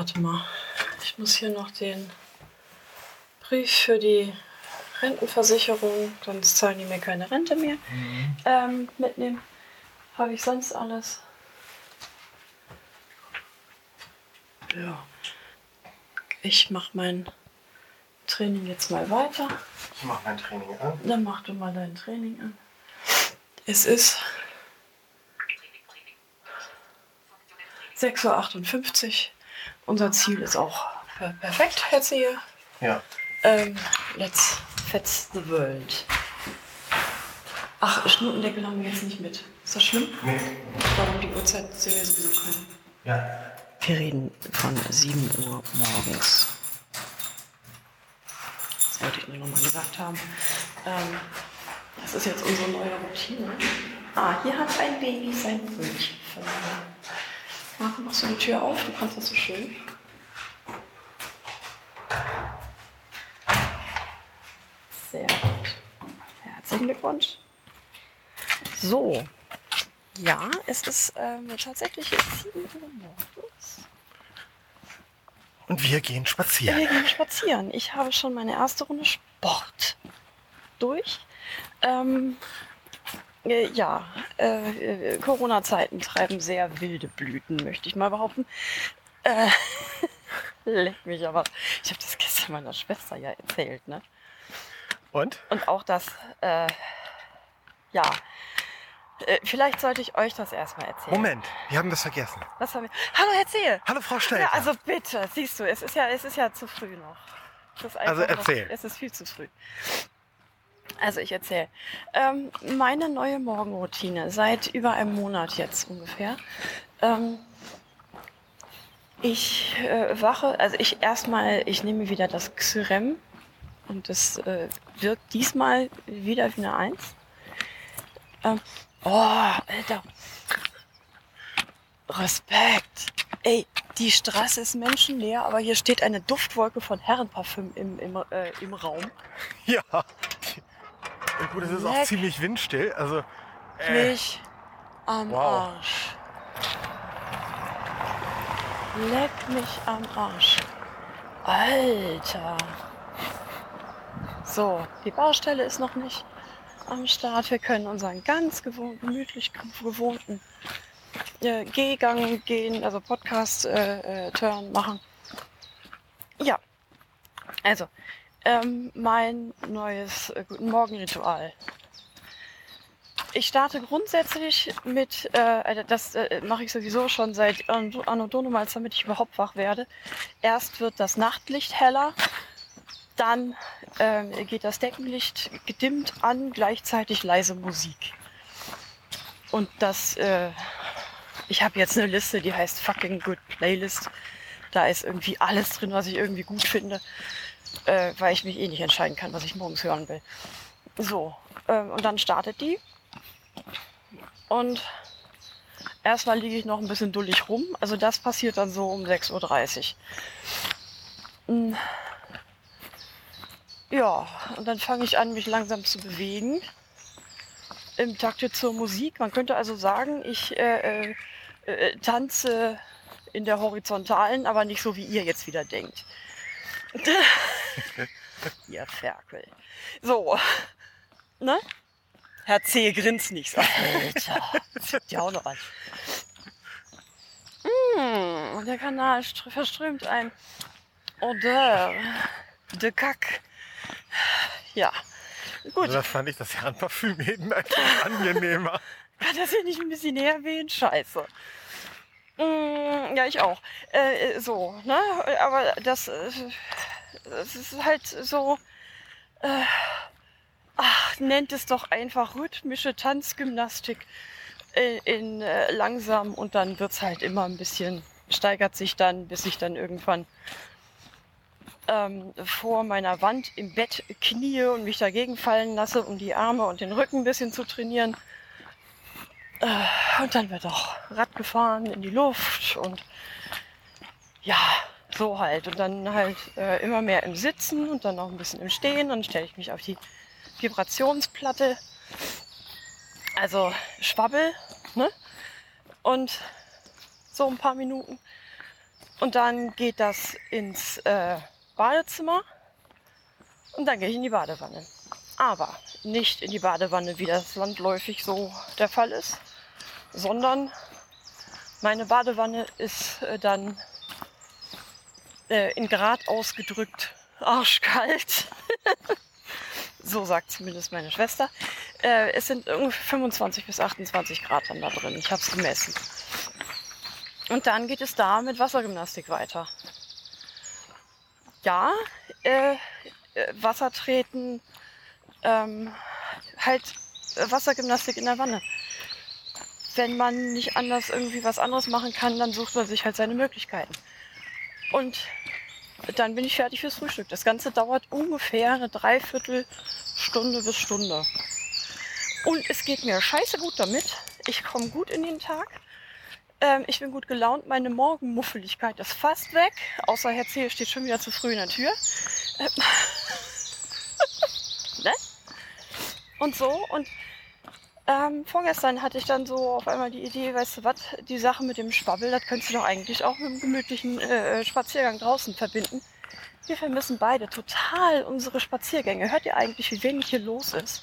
Warte mal. Ich muss hier noch den Brief für die Rentenversicherung, sonst zahlen die mir keine Rente mehr, ähm, mitnehmen. Habe ich sonst alles? Ja. Ich mache mein Training jetzt mal weiter. Ich mache mein Training an. Dann mach du mal dein Training an. Es ist 6.58 Uhr. Unser Ziel ist auch per- perfekt, Herr Zehe. Ja. Ähm, let's fetz the world. Ach, Schnurtendeckel haben wir jetzt nicht mit. Ist das schlimm? Nee. Warum die Uhrzeit sehen wir sowieso können. Ja. Wir reden von 7 Uhr morgens. Das wollte ich nur noch mal gesagt haben. Ähm, das ist jetzt unsere neue Routine. Ah, hier hat ein Baby sein Brötchen verloren. Marco, machst du die Tür auf? Du kannst das so schön. Sehr gut. Herzlichen Glückwunsch. So. Ja, es ist ähm, tatsächlich jetzt 7 Uhr morgens. Und wir gehen spazieren. Wir gehen spazieren. Ich habe schon meine erste Runde Sport durch. Ähm, äh, ja, äh, äh, Corona-Zeiten treiben sehr wilde Blüten, möchte ich mal behaupten. Äh, leck mich aber. Ich habe das gestern meiner Schwester ja erzählt, ne? Und? Und auch das, äh, ja. Äh, vielleicht sollte ich euch das erstmal erzählen. Moment, wir haben das vergessen. Was haben wir? Hallo, erzähl! Hallo Frau Stelter. Ja, also bitte, siehst du, es ist ja, es ist ja zu früh noch. Also erzähl. Noch, es ist viel zu früh. Also ich erzähle. Ähm, meine neue Morgenroutine seit über einem Monat jetzt ungefähr. Ähm, ich äh, wache, also ich erstmal, ich nehme wieder das Xyrem und das äh, wirkt diesmal wieder wie eine Eins. Ähm, oh, Alter. Respekt. Ey, die Straße ist menschenleer, aber hier steht eine Duftwolke von Herrenparfüm im, im, äh, im Raum. Ja. Und gut, es ist auch Leck. ziemlich windstill. Also, äh, Mich am Wow. Arsch. Leck mich am Arsch. Alter. So, die Baustelle ist noch nicht am Start. Wir können unseren ganz gewohnten, gemütlich gewohnten äh, Gehgang gehen, also Podcast-Turn äh, machen. Ja, also ähm, mein neues äh, Guten Morgen-Ritual. Ich starte grundsätzlich mit, äh, also das äh, mache ich sowieso schon seit Anno damit ich überhaupt wach werde. Erst wird das Nachtlicht heller, dann ähm, geht das Deckenlicht gedimmt an, gleichzeitig leise Musik. Und das, äh, ich habe jetzt eine Liste, die heißt Fucking Good Playlist. Da ist irgendwie alles drin, was ich irgendwie gut finde, äh, weil ich mich eh nicht entscheiden kann, was ich morgens hören will. So, ähm, und dann startet die. Und erstmal liege ich noch ein bisschen dullig rum. Also das passiert dann so um 6.30 Uhr. Mm. Ja, und dann fange ich an, mich langsam zu bewegen. Im Takte zur Musik. Man könnte also sagen, ich äh, äh, äh, tanze in der horizontalen, aber nicht so, wie ihr jetzt wieder denkt. ihr Ferkel. So, ne? Herr C. grinst nicht. So, Alter, ja auch noch an. Mm, und der Kanal str- verströmt ein Odeur de Kack. Ja, gut. also das fand ich das Herrenparfüm eben einfach angenehmer. Kann das hier nicht ein bisschen näher wehen? Scheiße. Mm, ja, ich auch. Äh, so, ne? Aber das, äh, das ist halt so. Äh, ach, nennt es doch einfach rhythmische Tanzgymnastik in, in äh, langsam und dann wird's halt immer ein bisschen, steigert sich dann, bis ich dann irgendwann ähm, vor meiner Wand im Bett knie und mich dagegen fallen lasse, um die Arme und den Rücken ein bisschen zu trainieren. Äh, Und dann wird auch Rad gefahren in die Luft und ja, so halt. Und dann halt äh, immer mehr im Sitzen und dann auch ein bisschen im Stehen. Dann stelle ich mich auf die Vibrationsplatte. Also Schwabbel, ne? Und so ein paar Minuten. Und dann geht das ins äh, Badezimmer und dann gehe ich in die Badewanne. Aber nicht in die Badewanne, wie das landläufig so der Fall ist, sondern meine Badewanne ist äh, dann äh, in Grad ausgedrückt arschkalt. so sagt zumindest meine Schwester. Äh, es sind ungefähr 25 bis 28 Grad dann da drin. Ich habe es gemessen. Und dann geht es da mit Wassergymnastik weiter. Ja, äh, äh, Wasser treten, ähm, halt äh, Wassergymnastik in der Wanne. Wenn man nicht anders irgendwie was anderes machen kann, dann sucht man sich halt seine Möglichkeiten. Und dann bin ich fertig fürs Frühstück. Das Ganze dauert ungefähr eine Dreiviertelstunde bis Stunde. Und es geht mir scheiße gut damit. Ich komme gut in den Tag. Ähm, ich bin gut gelaunt. Meine Morgenmuffeligkeit ist fast weg. Außer Herr C. steht schon wieder zu früh in der Tür. Ähm ne? Und so. Und ähm, vorgestern hatte ich dann so auf einmal die Idee, weißt du was, die Sache mit dem Schwabbel, das könntest du doch eigentlich auch mit einem gemütlichen äh, Spaziergang draußen verbinden. Wir vermissen beide total unsere Spaziergänge. Hört ihr eigentlich, wie wenig hier los ist?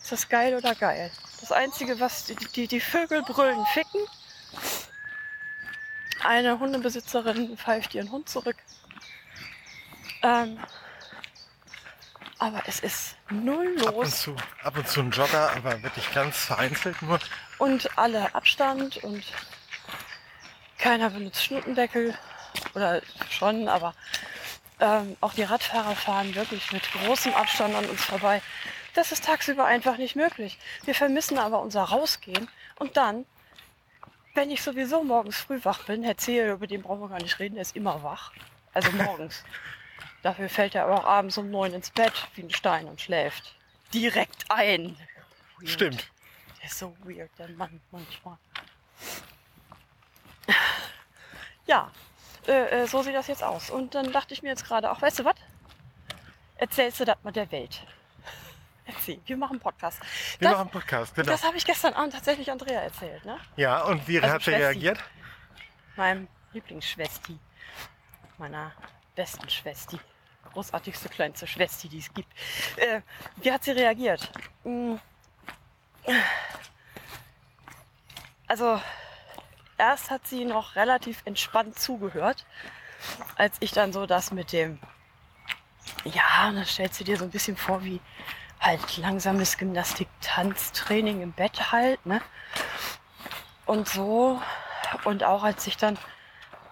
Ist das geil oder geil? Das Einzige, was die, die, die Vögel brüllen, ficken. Eine Hundebesitzerin pfeift ihren Hund zurück. Ähm, aber es ist null Ab und, los. zu, ab und zu ein Jogger, aber wirklich ganz vereinzelt nur. Und alle Abstand und keiner benutzt Schnuttendeckel. Oder schon, aber ähm, auch die Radfahrer fahren wirklich mit großem Abstand an uns vorbei. Das ist tagsüber einfach nicht möglich. Wir vermissen aber unser Rausgehen. Und dann, wenn ich sowieso morgens früh wach bin, Herr Zehe, über den brauchen wir gar nicht reden, der ist immer wach. Also morgens. Dafür fällt er aber auch abends um neun ins Bett wie ein Stein und schläft. Direkt ein. Weird. Stimmt. Der ist so weird, der Mann manchmal. Ja, äh, äh, so sieht das jetzt aus. Und dann dachte ich mir jetzt gerade, auch weißt du was? Erzählst du das mal der Welt? Erzähl, wir machen einen Podcast. Wir das machen Podcast, genau. das habe ich gestern Abend tatsächlich Andrea erzählt, ne? Ja, und wie Also hat sie reagiert? Meinem Lieblingsschwesti. Meiner besten Schwesti. Großartigste, kleinste Schwesti, die es gibt. Äh, wie hat sie reagiert? Mm. Also, erst hat sie noch relativ entspannt zugehört, als ich dann so das mit dem, ja, dann stellst du dir so ein bisschen vor, wie halt langsames Gymnastik-Tanztraining im Bett halt, ne? Und so, und auch als ich dann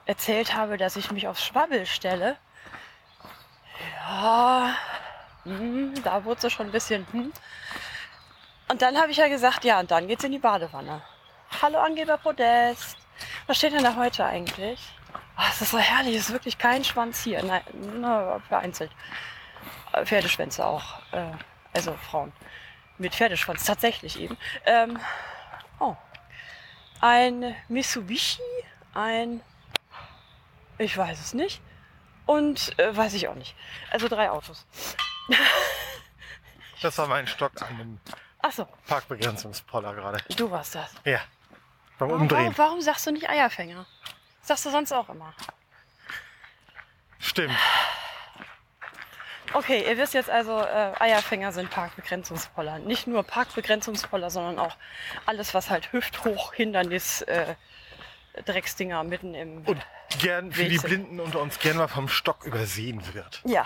erzählt habe, dass ich mich aufs Schwabbel stelle, hm, da wurde sie schon ein bisschen, hm. Und dann habe ich ja gesagt, ja, und dann geht's in die Badewanne. Hallo Angeber Podest. Was steht denn da heute eigentlich? Es ist so herrlich, es ist wirklich kein Schwanz hier. Nein, nur vereinzelt. Pferdeschwänze auch. Äh, also Frauen. Mit Pferdeschwanz, tatsächlich eben. Ähm, oh. Ein Mitsubishi, ein. Ich weiß es nicht. Und äh, weiß ich auch nicht. Also drei Autos. Das war mein Stock an dem Achso, Parkbegrenzungspoller gerade. du warst das. Ja. Beim Warum, Umdrehen. warum, warum sagst du nicht Eierfänger? Das sagst du sonst auch immer. Stimmt. Okay, ihr wisst jetzt also, äh, Eierfänger sind Parkbegrenzungspoller. Nicht nur Parkbegrenzungspoller, sondern auch alles, was halt hüfthoch Hindernis äh, Drecksdinger mitten im... Und gern für die Willst du- Blinden unter uns gern mal vom Stock übersehen wird. Ja,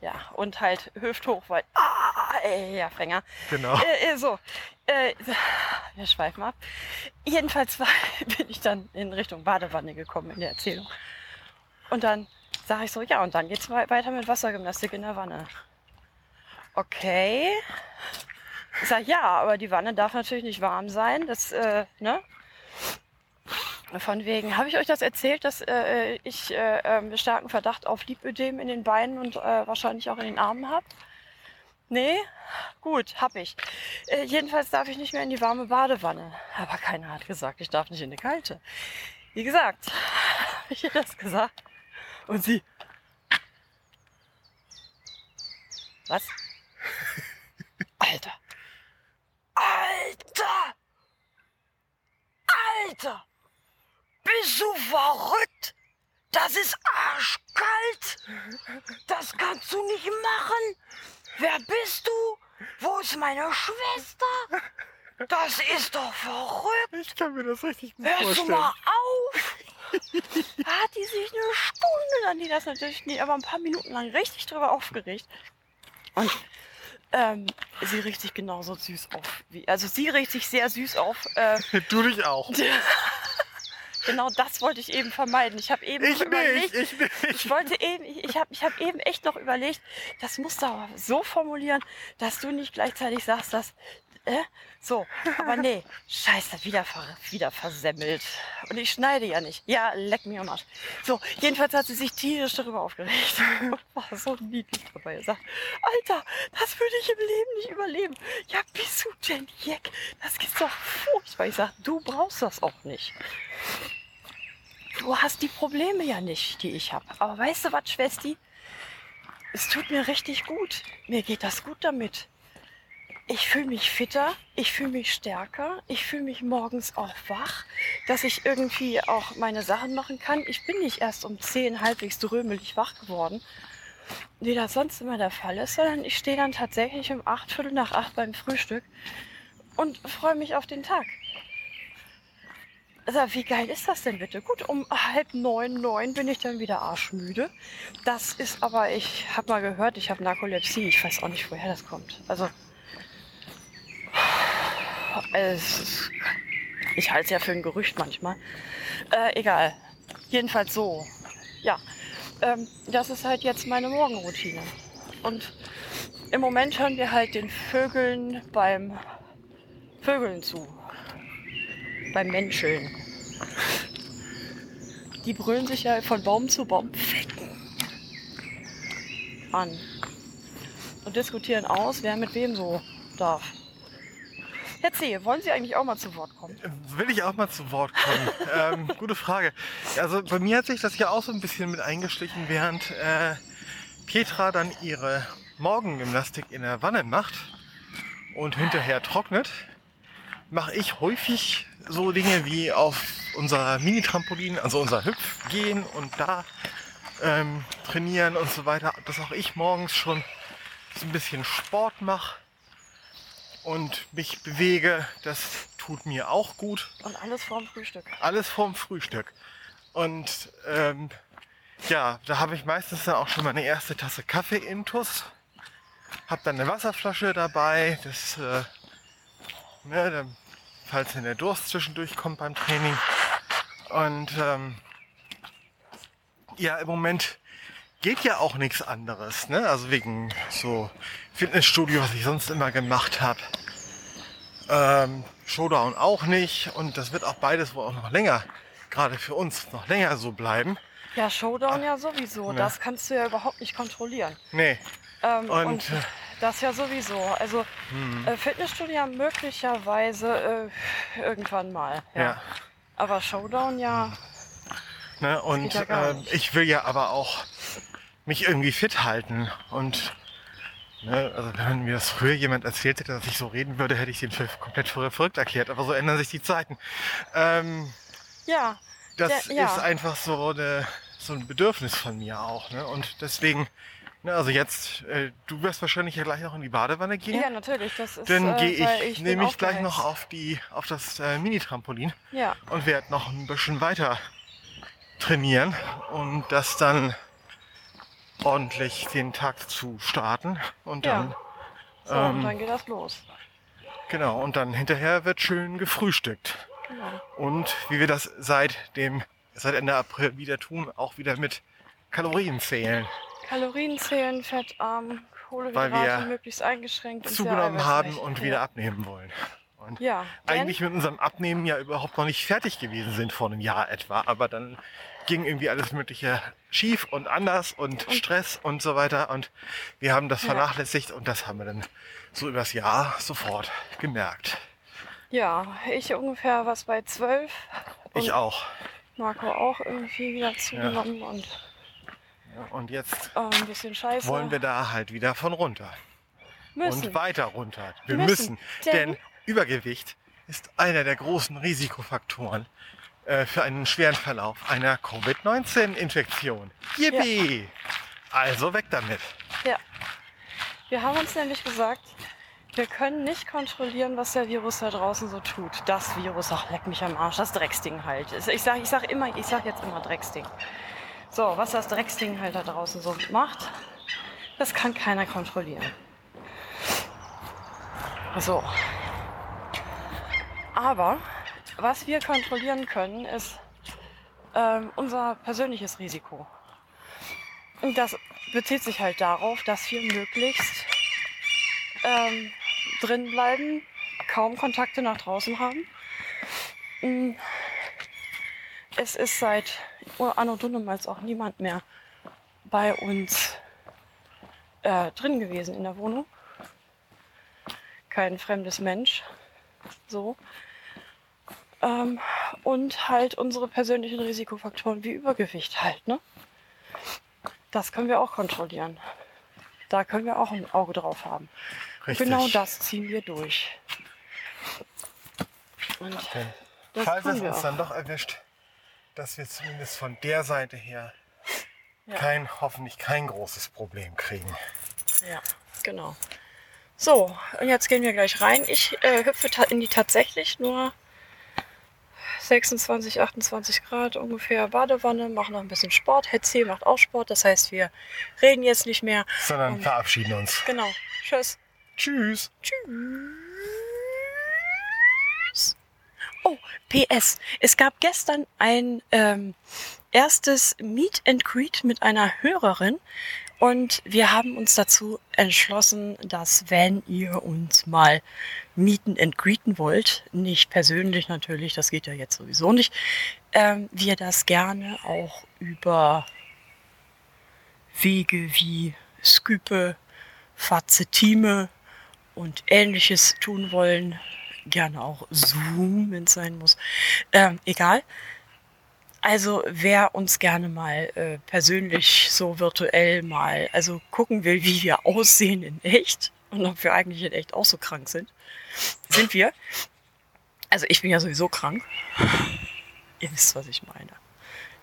ja, und halt hüfthoch, weil... Ah, Eierfänger. Genau. Äh, äh, so, äh, wir schweifen ab. Jedenfalls war, bin ich dann in Richtung Badewanne gekommen in der Erzählung. Und dann sage ich so, ja, und dann geht's wei- weiter mit Wassergymnastik in der Wanne. Okay. Ich sage, ja, aber die Wanne darf natürlich nicht warm sein. Das, äh, ne? Von wegen, habe ich euch das erzählt, dass äh, ich äh, ähm, starken Verdacht auf Lipödem in den Beinen und äh, wahrscheinlich auch in den Armen habe? Nee? Gut, hab ich. Äh, jedenfalls darf ich nicht mehr in die warme Badewanne. Aber keiner hat gesagt, ich darf nicht in die kalte. Wie gesagt, habe ich ihr das gesagt. Und sie. Was? Alter. Alter! Alter! Bist du verrückt? das ist arschkalt. Das kannst du nicht machen. Wer bist du? Wo ist meine Schwester? Das ist doch verrückt. Ich kann mir das richtig gut Hörst du vorstellen. mal auf? Da hat die sich eine Stunde lang, die das natürlich nicht, aber ein paar Minuten lang richtig drüber aufgeregt. Und ähm, sie regt sich genauso süß auf. Wie, also sie regt sich sehr süß auf. Äh, Du dich auch. genau das wollte ich eben vermeiden. Ich habe eben Ich noch überlegt, nicht, ich nicht. ich wollte eben, ich, ich habe ich hab eben echt noch überlegt, das musst du aber so formulieren, dass du nicht gleichzeitig sagst, dass. Äh, so, aber nee, scheiße, wieder, ver, wieder versemmelt. Und ich schneide ja nicht. Ja, leck mir am Arsch. So, jedenfalls hat sie sich tierisch darüber aufgeregt. Und war so niedlich dabei. Er sagt, Alter, das würde ich im Leben nicht überleben. Ja, bist du denn Jack? Das ist doch furchtbar. Ich sag, du brauchst das auch nicht. Du hast die Probleme ja nicht, die ich habe. Aber weißt du was, Schwesti? Es tut mir richtig gut. Mir geht das gut damit. Ich fühle mich fitter, ich fühle mich stärker, ich fühle mich morgens auch wach, dass ich irgendwie auch meine Sachen machen kann. Ich bin nicht erst um 10 halbwegs drömelig wach geworden, wie das sonst immer der Fall ist, sondern ich stehe dann tatsächlich um 8, Viertel nach 8 beim Frühstück und freue mich auf den Tag. Also, wie geil ist das denn bitte? Gut, um halb neun, neun bin ich dann wieder arschmüde. Das ist aber, ich habe mal gehört, ich habe Narkolepsie. Ich weiß auch nicht, woher das kommt. Also, ist, ich halte es ja für ein Gerücht manchmal. Äh, egal. Jedenfalls so. Ja, ähm, das ist halt jetzt meine Morgenroutine. Und im Moment hören wir halt den Vögeln beim Vögeln zu beim Menscheln. Die brüllen sich ja von Baum zu Baum an und diskutieren aus, wer mit wem so darf. Herr C., wollen Sie eigentlich auch mal zu Wort kommen? Will ich auch mal zu Wort kommen? ähm, gute Frage. Also bei mir hat sich das ja auch so ein bisschen mit eingeschlichen, während äh, Petra dann ihre Morgengymnastik in der Wanne macht und hinterher trocknet, mache ich häufig so Dinge wie auf unser Mini-Trampolin, also unser Hüpf gehen und da ähm, trainieren und so weiter, dass auch ich morgens schon so ein bisschen Sport mache und mich bewege. Das tut mir auch gut. Und alles vorm Frühstück. Alles vorm Frühstück. Und ähm, ja, da habe ich meistens dann auch schon meine erste Tasse Kaffee intus. Hab dann eine Wasserflasche dabei. Das, äh, ne, dann, falls dann der Durst zwischendurch kommt beim Training. Und ähm, ja, im Moment geht ja auch nichts anderes. Ne? Also wegen so Fitnessstudio, was ich sonst immer gemacht habe. Ähm, Showdown auch nicht. Und das wird auch beides wohl auch noch länger, gerade für uns, noch länger so bleiben. Ja, Showdown ja sowieso. Ne. Das kannst du ja überhaupt nicht kontrollieren. Nee. Ähm, Und, und, äh, das ja sowieso. Also Hm. äh, Fitnessstudio ja möglicherweise äh, irgendwann mal. Ja. Ja. Aber Showdown ja. Ne? Und ja nicht. ich will ja aber auch mich irgendwie fit halten. Und ne, also wenn mir das früher jemand erzählt hätte, dass ich so reden würde, hätte ich den für komplett für verrückt erklärt. Aber so ändern sich die Zeiten. Ähm, Ja, das Der- ja. ist einfach so, eine, so ein Bedürfnis von mir auch. Ne? Und deswegen, ne, also jetzt, äh, du wirst wahrscheinlich ja gleich noch in die Badewanne gehen. ja, natürlich. Das ist, Dann äh, gehe weil ich, bin nehme ich gleich noch auf die auf das äh, Mini-Trampolin Ja, und werde noch ein bisschen weiter trainieren und das dann ordentlich den Tag zu starten und Ja. dann so, und Ähm, dann geht das los. genau und dann hinterher wird schön gefrühstückt Genau. und wie wir das seit dem seit Ende April wieder tun, auch wieder mit Kalorien zählen, Kalorien zählen, fettarm, Weil Kohlenhydrate wir möglichst eingeschränkt. und zugenommen haben und ja. wieder abnehmen wollen. Und Ja, eigentlich mit unserem Abnehmen ja überhaupt noch nicht fertig gewesen sind vor einem Jahr etwa. Aber dann ging irgendwie alles Mögliche schief und anders und, Stress und so weiter. Und wir haben das vernachlässigt und das haben wir dann so übers Jahr sofort gemerkt. ja, ich ungefähr was bei 12. Ich Und auch. Marco auch irgendwie wieder zugenommen und Ja, Und jetzt äh, ein bisschen scheiße. wollen wir da halt wieder von runter. müssen. Und weiter runter. Wir Müssen. müssen. Denn- Denn Übergewicht ist einer der großen Risikofaktoren äh, für einen schweren Verlauf einer Covid-19-Infektion. Yippie! Also weg damit. Ja. Wir haben uns nämlich gesagt, wir können nicht kontrollieren, was der Virus da draußen so tut. Das Virus, ach, leck mich am Arsch, das Drecksding halt. Ich sag, ich sag immer, ich sag jetzt immer Drecksding. So, was das Drecksding halt da draußen so macht, das kann keiner kontrollieren. So. Aber was wir kontrollieren können, ist ähm, unser persönliches Risiko. Und das bezieht sich halt darauf, dass wir möglichst ähm, drin bleiben, kaum Kontakte nach draußen haben. Mm. Es ist seit Anno Dunnemals auch niemand mehr bei uns äh, drin gewesen in der Wohnung. Kein fremdes Mensch. So. Ähm, und halt unsere persönlichen Risikofaktoren wie Übergewicht halt, ne? Das können wir auch kontrollieren. Da können wir auch ein Auge drauf haben. Richtig. Genau das ziehen wir durch. Und Okay. das Falls es uns auch. dann doch erwischt, dass wir zumindest von der Seite her Ja. kein, hoffentlich kein großes Problem kriegen. Ja, genau. So, und jetzt gehen wir gleich rein. Ich äh, hüpfe in die tatsächlich nur 26, 28 Grad ungefähr Badewanne, mache noch ein bisschen Sport. Hetze macht auch Sport, das heißt, wir reden jetzt nicht mehr. Sondern Und- verabschieden uns. Genau. Tschüss. Tschüss. Tschüss. Oh, PS. Es gab gestern ein ähm, erstes Meet and Greet mit einer Hörerin und wir haben uns dazu entschlossen, dass wenn ihr uns mal mieten and greeten wollt, nicht persönlich natürlich, das geht ja jetzt sowieso nicht, ähm, wir das gerne auch über Wege wie Skype, Fazitime und ähnliches tun wollen. Gerne auch Zoom, wenn es sein muss. Ähm, egal. Also wer uns gerne mal äh, persönlich so virtuell mal, also gucken will, wie wir aussehen in echt und ob wir eigentlich in echt auch so krank sind, sind wir. Also ich bin ja sowieso krank. Ihr wisst, was ich meine.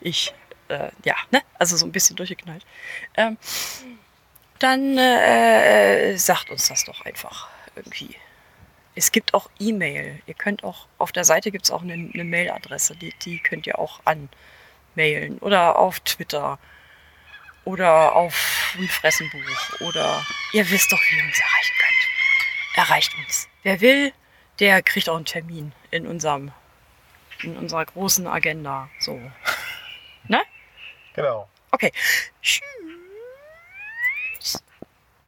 Ich, äh, ja, ne? Also so ein bisschen durchgeknallt. Ähm, dann äh, sagt uns das doch einfach irgendwie. Es gibt auch E-Mail. Ihr könnt auch, auf der Seite gibt es auch eine, eine Mailadresse, die, die könnt ihr auch anmailen. Oder auf Twitter. Oder auf ein Fressenbuch. Oder ihr wisst doch, wie ihr uns erreichen könnt. Erreicht uns. Wer will, der kriegt auch einen Termin in unserem, in unserer großen Agenda. So. Ne? Genau. Okay. Tschüss.